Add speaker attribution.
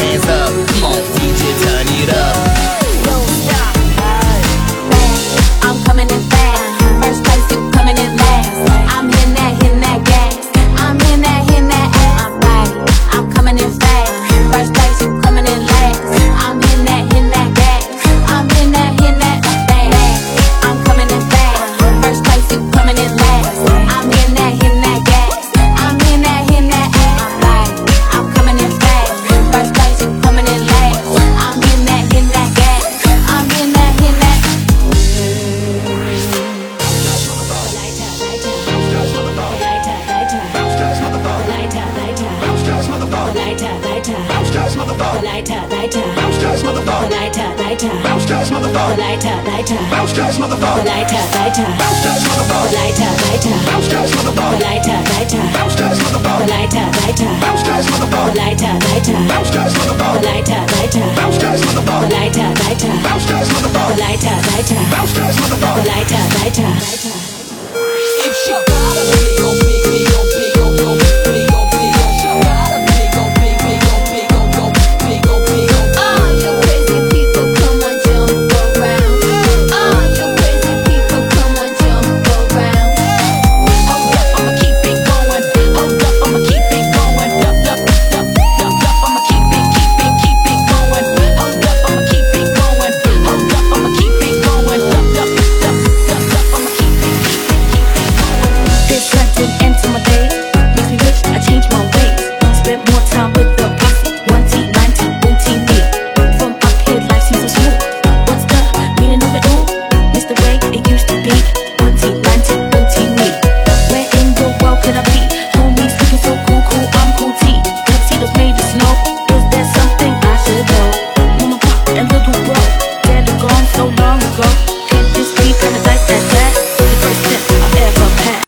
Speaker 1: hands up. Come on.
Speaker 2: Lighter,
Speaker 3: lighter. If she got a